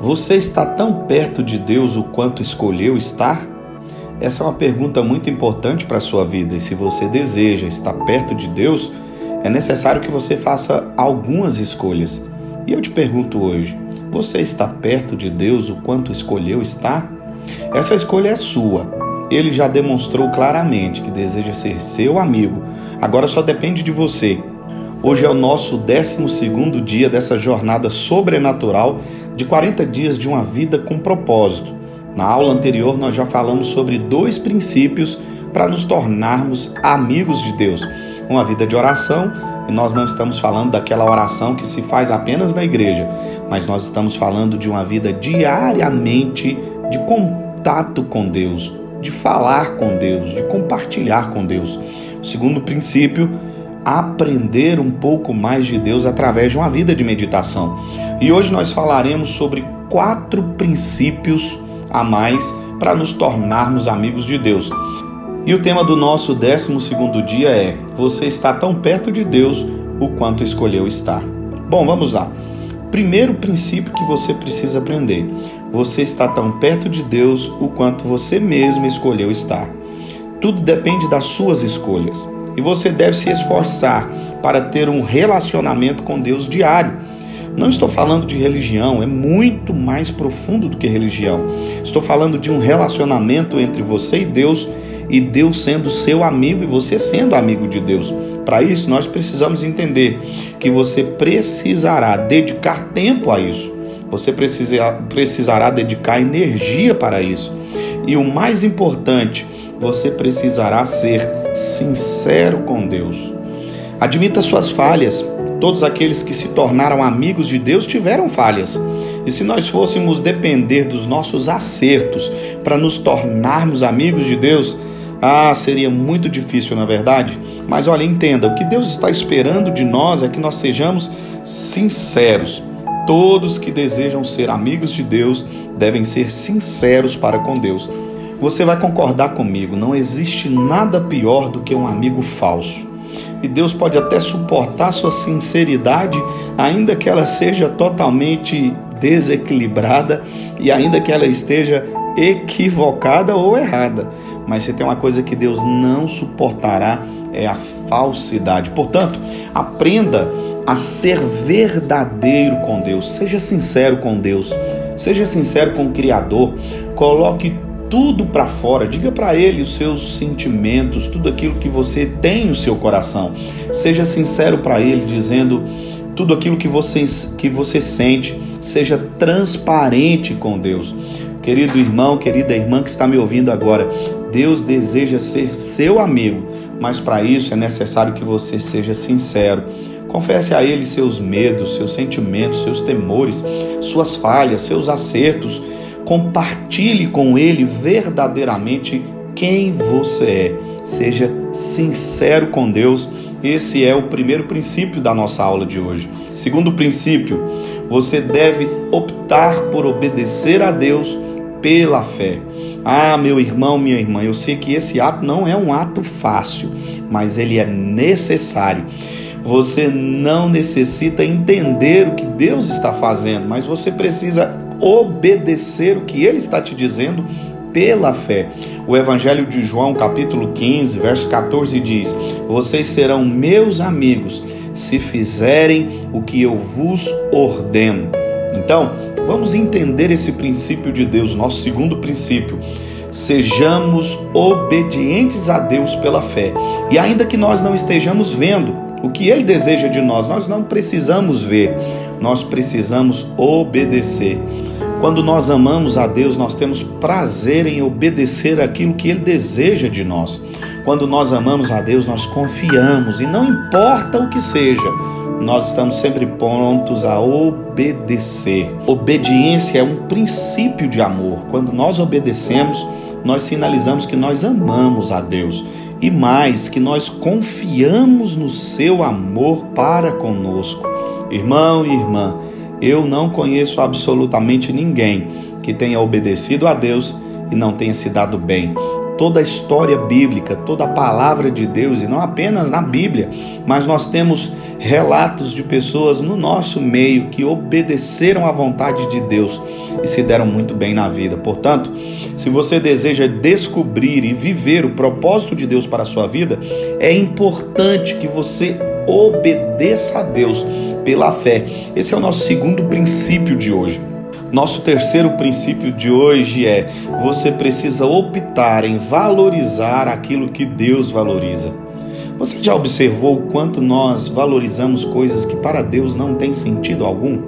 Você está tão perto de Deus o quanto escolheu estar? Essa é uma pergunta muito importante para a sua vida e se você deseja estar perto de Deus, é necessário que você faça algumas escolhas. E eu te pergunto hoje: você está perto de Deus o quanto escolheu estar? Essa escolha é sua. Ele já demonstrou claramente que deseja ser seu amigo. Agora só depende de você. Hoje é o nosso 12 dia dessa jornada sobrenatural de 40 dias de uma vida com propósito. Na aula anterior, nós já falamos sobre dois princípios para nos tornarmos amigos de Deus: uma vida de oração, e nós não estamos falando daquela oração que se faz apenas na igreja, mas nós estamos falando de uma vida diariamente de contato com Deus, de falar com Deus, de compartilhar com Deus. O segundo princípio aprender um pouco mais de Deus através de uma vida de meditação. E hoje nós falaremos sobre quatro princípios a mais para nos tornarmos amigos de Deus. E o tema do nosso 12 dia é: Você está tão perto de Deus o quanto escolheu estar. Bom, vamos lá. Primeiro princípio que você precisa aprender: Você está tão perto de Deus o quanto você mesmo escolheu estar. Tudo depende das suas escolhas e você deve se esforçar para ter um relacionamento com Deus diário. Não estou falando de religião, é muito mais profundo do que religião. Estou falando de um relacionamento entre você e Deus e Deus sendo seu amigo e você sendo amigo de Deus. Para isso, nós precisamos entender que você precisará dedicar tempo a isso. Você precisa, precisará dedicar energia para isso. E o mais importante, você precisará ser sincero com Deus. Admita suas falhas. Todos aqueles que se tornaram amigos de Deus tiveram falhas. E se nós fôssemos depender dos nossos acertos para nos tornarmos amigos de Deus, ah, seria muito difícil, na verdade. Mas olha, entenda, o que Deus está esperando de nós é que nós sejamos sinceros. Todos que desejam ser amigos de Deus devem ser sinceros para com Deus. Você vai concordar comigo, não existe nada pior do que um amigo falso. E Deus pode até suportar sua sinceridade, ainda que ela seja totalmente desequilibrada e ainda que ela esteja equivocada ou errada. Mas se tem uma coisa que Deus não suportará é a falsidade. Portanto, aprenda a ser verdadeiro com Deus. Seja sincero com Deus. Seja sincero com o Criador. Coloque tudo para fora, diga para ele os seus sentimentos, tudo aquilo que você tem no seu coração. Seja sincero para ele, dizendo tudo aquilo que você, que você sente. Seja transparente com Deus. Querido irmão, querida irmã que está me ouvindo agora, Deus deseja ser seu amigo, mas para isso é necessário que você seja sincero. Confesse a Ele seus medos, seus sentimentos, seus temores, suas falhas, seus acertos compartilhe com ele verdadeiramente quem você é. Seja sincero com Deus. Esse é o primeiro princípio da nossa aula de hoje. Segundo princípio, você deve optar por obedecer a Deus pela fé. Ah, meu irmão, minha irmã, eu sei que esse ato não é um ato fácil, mas ele é necessário. Você não necessita entender o que Deus está fazendo, mas você precisa obedecer o que ele está te dizendo pela fé. O Evangelho de João, capítulo 15, verso 14 diz: Vocês serão meus amigos se fizerem o que eu vos ordeno. Então, vamos entender esse princípio de Deus, nosso segundo princípio. Sejamos obedientes a Deus pela fé. E ainda que nós não estejamos vendo o que Ele deseja de nós, nós não precisamos ver, nós precisamos obedecer. Quando nós amamos a Deus, nós temos prazer em obedecer aquilo que Ele deseja de nós. Quando nós amamos a Deus, nós confiamos e não importa o que seja, nós estamos sempre prontos a obedecer. Obediência é um princípio de amor. Quando nós obedecemos, nós sinalizamos que nós amamos a Deus e mais, que nós confiamos no seu amor para conosco. Irmão e irmã, eu não conheço absolutamente ninguém que tenha obedecido a Deus e não tenha se dado bem. Toda a história bíblica, toda a palavra de Deus, e não apenas na Bíblia, mas nós temos relatos de pessoas no nosso meio que obedeceram à vontade de Deus e se deram muito bem na vida. Portanto, se você deseja descobrir e viver o propósito de Deus para a sua vida, é importante que você obedeça a Deus pela fé. Esse é o nosso segundo princípio de hoje. Nosso terceiro princípio de hoje é: você precisa optar em valorizar aquilo que Deus valoriza. Você já observou o quanto nós valorizamos coisas que para Deus não têm sentido algum?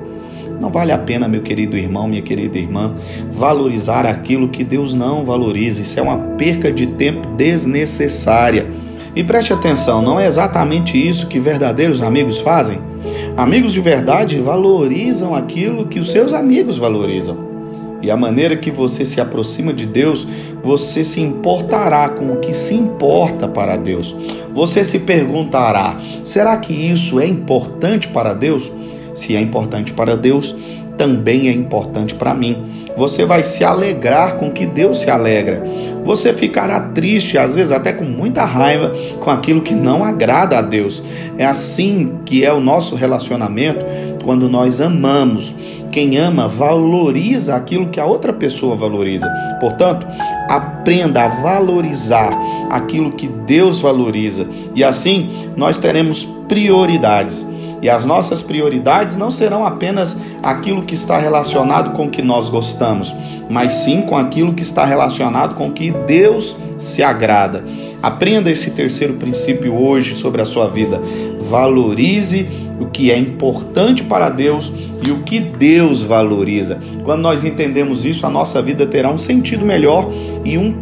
Não vale a pena, meu querido irmão, minha querida irmã, valorizar aquilo que Deus não valoriza. Isso é uma perca de tempo desnecessária. E preste atenção, não é exatamente isso que verdadeiros amigos fazem? Amigos de verdade valorizam aquilo que os seus amigos valorizam. E a maneira que você se aproxima de Deus, você se importará com o que se importa para Deus. Você se perguntará: será que isso é importante para Deus? Se é importante para Deus, também é importante para mim. Você vai se alegrar com que Deus se alegra. Você ficará triste, às vezes até com muita raiva, com aquilo que não agrada a Deus. É assim que é o nosso relacionamento quando nós amamos. Quem ama valoriza aquilo que a outra pessoa valoriza. Portanto, aprenda a valorizar aquilo que Deus valoriza. E assim nós teremos prioridades. E as nossas prioridades não serão apenas aquilo que está relacionado com o que nós gostamos, mas sim com aquilo que está relacionado com o que Deus se agrada. Aprenda esse terceiro princípio hoje sobre a sua vida. Valorize o que é importante para Deus e o que Deus valoriza. Quando nós entendemos isso, a nossa vida terá um sentido melhor e um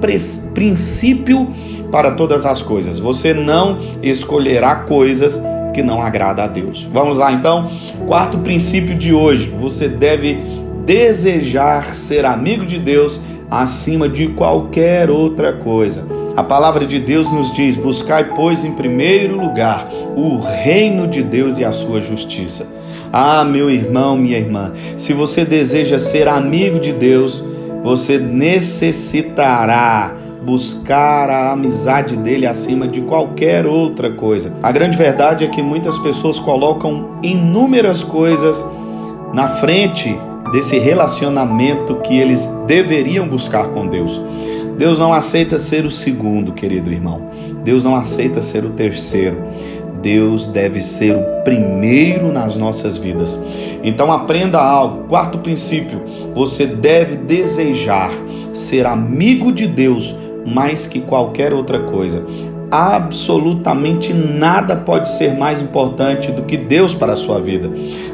princípio para todas as coisas. Você não escolherá coisas que não agrada a Deus. Vamos lá então, quarto princípio de hoje: você deve desejar ser amigo de Deus acima de qualquer outra coisa. A palavra de Deus nos diz: buscai, pois, em primeiro lugar o reino de Deus e a sua justiça. Ah, meu irmão, minha irmã, se você deseja ser amigo de Deus, você necessitará buscar a amizade dele acima de qualquer outra coisa. A grande verdade é que muitas pessoas colocam inúmeras coisas na frente desse relacionamento que eles deveriam buscar com Deus. Deus não aceita ser o segundo, querido irmão. Deus não aceita ser o terceiro. Deus deve ser o primeiro nas nossas vidas. Então aprenda algo. Quarto princípio: você deve desejar ser amigo de Deus mais que qualquer outra coisa. Absolutamente nada pode ser mais importante do que Deus para a sua vida.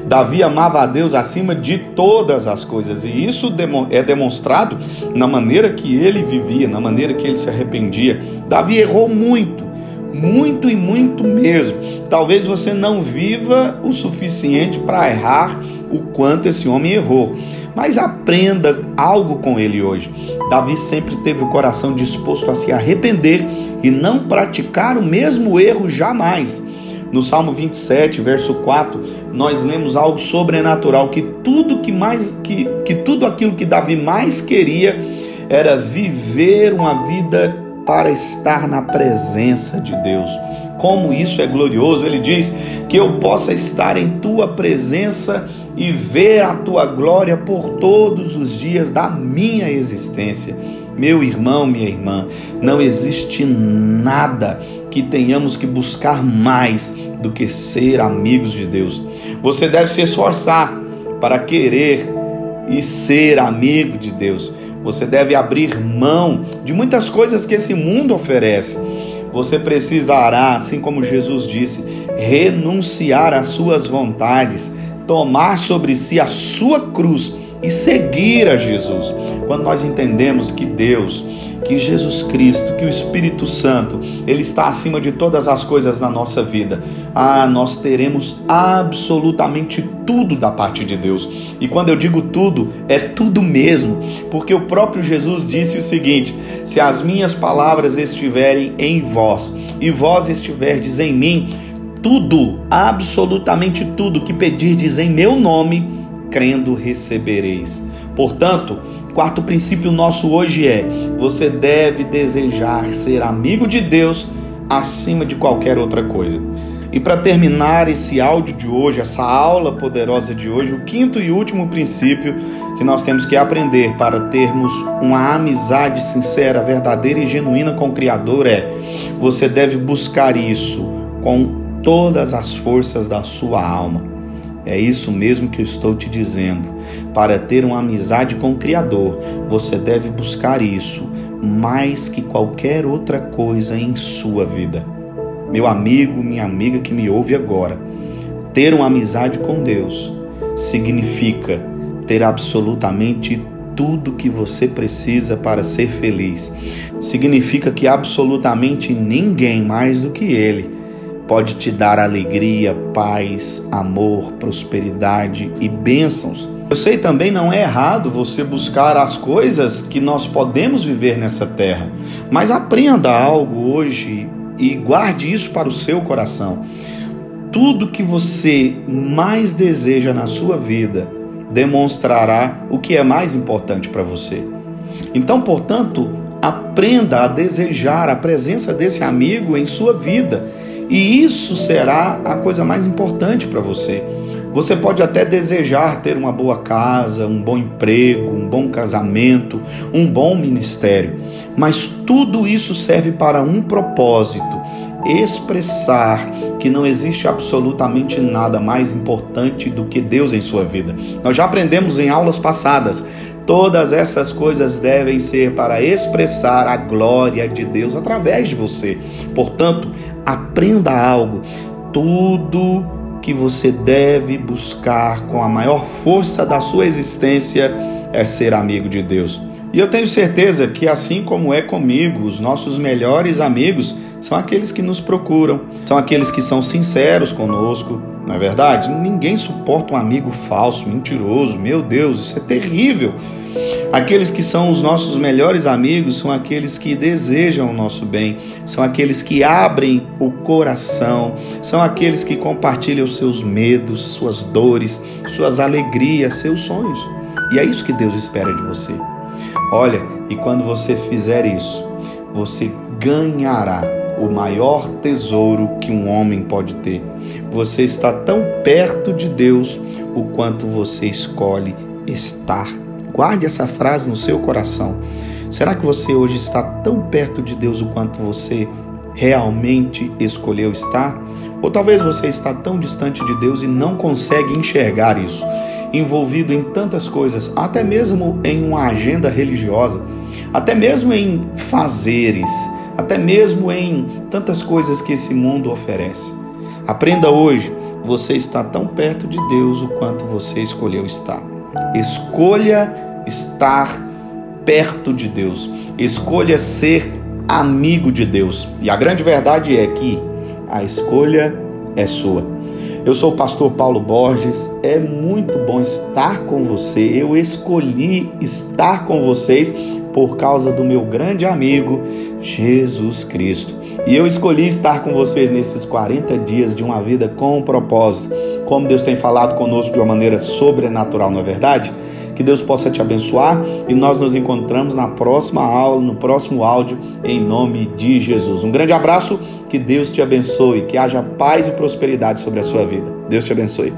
Davi amava a Deus acima de todas as coisas, e isso é demonstrado na maneira que ele vivia, na maneira que ele se arrependia. Davi errou muito, muito e muito mesmo. Talvez você não viva o suficiente para errar o quanto esse homem errou mas aprenda algo com ele hoje. Davi sempre teve o coração disposto a se arrepender e não praticar o mesmo erro jamais. No Salmo 27, verso 4, nós lemos algo sobrenatural que tudo que mais que, que tudo aquilo que Davi mais queria era viver uma vida para estar na presença de Deus. Como isso é glorioso! Ele diz que eu possa estar em tua presença e ver a tua glória por todos os dias da minha existência. Meu irmão, minha irmã, não existe nada que tenhamos que buscar mais do que ser amigos de Deus. Você deve se esforçar para querer e ser amigo de Deus. Você deve abrir mão de muitas coisas que esse mundo oferece. Você precisará, assim como Jesus disse, renunciar às suas vontades tomar sobre si a sua cruz e seguir a Jesus. Quando nós entendemos que Deus, que Jesus Cristo, que o Espírito Santo, ele está acima de todas as coisas na nossa vida, ah, nós teremos absolutamente tudo da parte de Deus. E quando eu digo tudo, é tudo mesmo, porque o próprio Jesus disse o seguinte: se as minhas palavras estiverem em vós e vós estiverdes em mim, tudo, absolutamente tudo que pedirdes em meu nome, crendo recebereis. Portanto, quarto princípio nosso hoje é: você deve desejar ser amigo de Deus acima de qualquer outra coisa. E para terminar esse áudio de hoje, essa aula poderosa de hoje, o quinto e último princípio que nós temos que aprender para termos uma amizade sincera, verdadeira e genuína com o Criador é: você deve buscar isso com todas as forças da sua alma. É isso mesmo que eu estou te dizendo. Para ter uma amizade com o Criador, você deve buscar isso mais que qualquer outra coisa em sua vida. Meu amigo, minha amiga que me ouve agora, ter uma amizade com Deus significa ter absolutamente tudo que você precisa para ser feliz. Significa que absolutamente ninguém mais do que Ele pode te dar alegria, paz, amor, prosperidade e bênçãos. Eu sei também não é errado você buscar as coisas que nós podemos viver nessa terra, mas aprenda algo hoje e guarde isso para o seu coração. Tudo que você mais deseja na sua vida demonstrará o que é mais importante para você. Então, portanto, aprenda a desejar a presença desse amigo em sua vida e isso será a coisa mais importante para você. Você pode até desejar ter uma boa casa, um bom emprego, um bom casamento, um bom ministério, mas tudo isso serve para um propósito: expressar que não existe absolutamente nada mais importante do que Deus em sua vida. Nós já aprendemos em aulas passadas. Todas essas coisas devem ser para expressar a glória de Deus através de você. Portanto, aprenda algo. Tudo que você deve buscar com a maior força da sua existência é ser amigo de Deus. E eu tenho certeza que, assim como é comigo, os nossos melhores amigos são aqueles que nos procuram, são aqueles que são sinceros conosco, não é verdade? Ninguém suporta um amigo falso, mentiroso, meu Deus, isso é terrível. Aqueles que são os nossos melhores amigos são aqueles que desejam o nosso bem, são aqueles que abrem o coração, são aqueles que compartilham seus medos, suas dores, suas alegrias, seus sonhos. E é isso que Deus espera de você. Olha, e quando você fizer isso, você ganhará o maior tesouro que um homem pode ter. Você está tão perto de Deus o quanto você escolhe estar Guarde essa frase no seu coração. Será que você hoje está tão perto de Deus o quanto você realmente escolheu estar? Ou talvez você está tão distante de Deus e não consegue enxergar isso, envolvido em tantas coisas, até mesmo em uma agenda religiosa, até mesmo em fazeres, até mesmo em tantas coisas que esse mundo oferece. Aprenda hoje, você está tão perto de Deus o quanto você escolheu estar. Escolha estar perto de Deus. Escolha ser amigo de Deus. E a grande verdade é que a escolha é sua. Eu sou o pastor Paulo Borges. É muito bom estar com você. Eu escolhi estar com vocês por causa do meu grande amigo Jesus Cristo. E eu escolhi estar com vocês nesses 40 dias de uma vida com um propósito. Como Deus tem falado conosco de uma maneira sobrenatural, não é verdade? Que Deus possa te abençoar e nós nos encontramos na próxima aula, no próximo áudio, em nome de Jesus. Um grande abraço, que Deus te abençoe, que haja paz e prosperidade sobre a sua vida. Deus te abençoe.